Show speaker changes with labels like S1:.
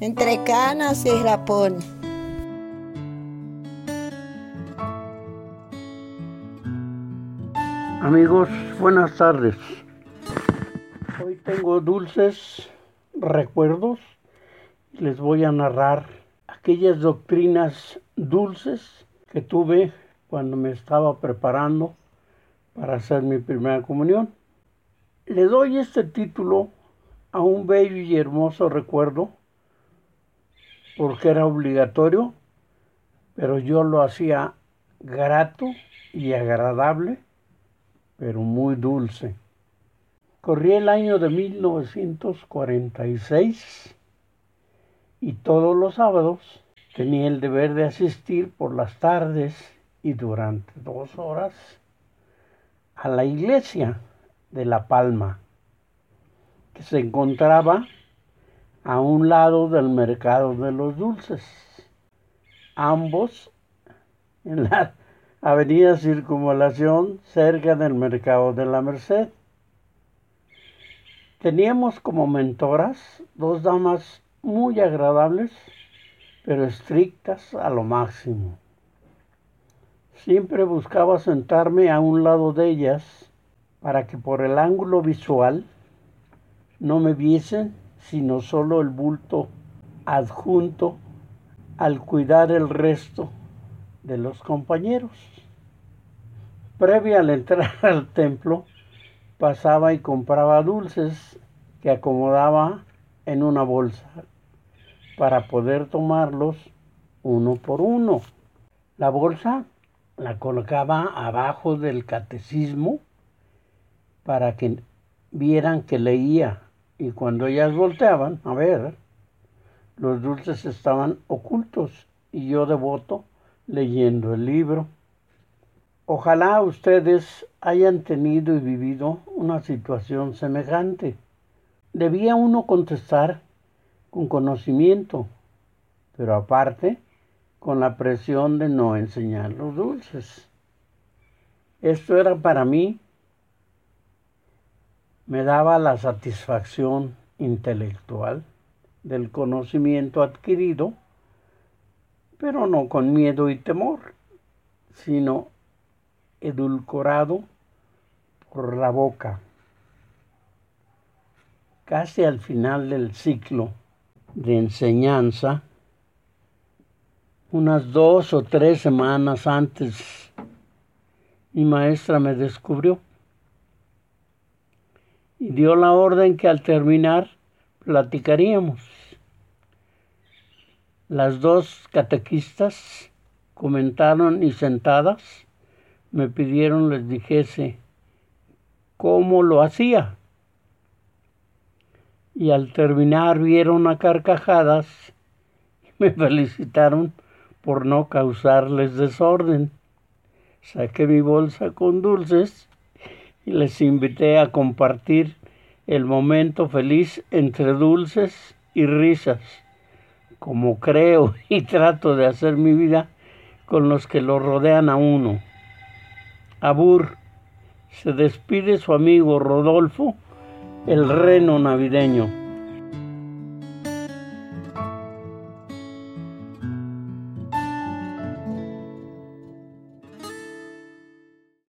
S1: entre canas y rapón.
S2: Amigos, buenas tardes. Hoy tengo dulces recuerdos les voy a narrar aquellas doctrinas dulces que tuve cuando me estaba preparando para hacer mi primera comunión. Le doy este título a un bello y hermoso recuerdo porque era obligatorio, pero yo lo hacía grato y agradable, pero muy dulce. Corría el año de 1946 y todos los sábados tenía el deber de asistir por las tardes y durante dos horas a la iglesia de La Palma, que se encontraba a un lado del mercado de los dulces, ambos en la avenida Circunvalación cerca del mercado de la Merced. Teníamos como mentoras dos damas muy agradables, pero estrictas a lo máximo. Siempre buscaba sentarme a un lado de ellas para que por el ángulo visual no me viesen sino solo el bulto adjunto al cuidar el resto de los compañeros. Previa al entrar al templo, pasaba y compraba dulces que acomodaba en una bolsa para poder tomarlos uno por uno. La bolsa la colocaba abajo del catecismo para que vieran que leía y cuando ellas volteaban a ver, los dulces estaban ocultos y yo devoto leyendo el libro. Ojalá ustedes hayan tenido y vivido una situación semejante. Debía uno contestar con conocimiento, pero aparte con la presión de no enseñar los dulces. Esto era para mí me daba la satisfacción intelectual del conocimiento adquirido, pero no con miedo y temor, sino edulcorado por la boca. Casi al final del ciclo de enseñanza, unas dos o tres semanas antes, mi maestra me descubrió y dio la orden que al terminar platicaríamos. Las dos catequistas comentaron y sentadas me pidieron les dijese cómo lo hacía. Y al terminar vieron a carcajadas y me felicitaron por no causarles desorden. Saqué mi bolsa con dulces les invité a compartir el momento feliz entre dulces y risas, como creo y trato de hacer mi vida con los que lo rodean a uno. Abur, se despide su amigo Rodolfo, el reno navideño.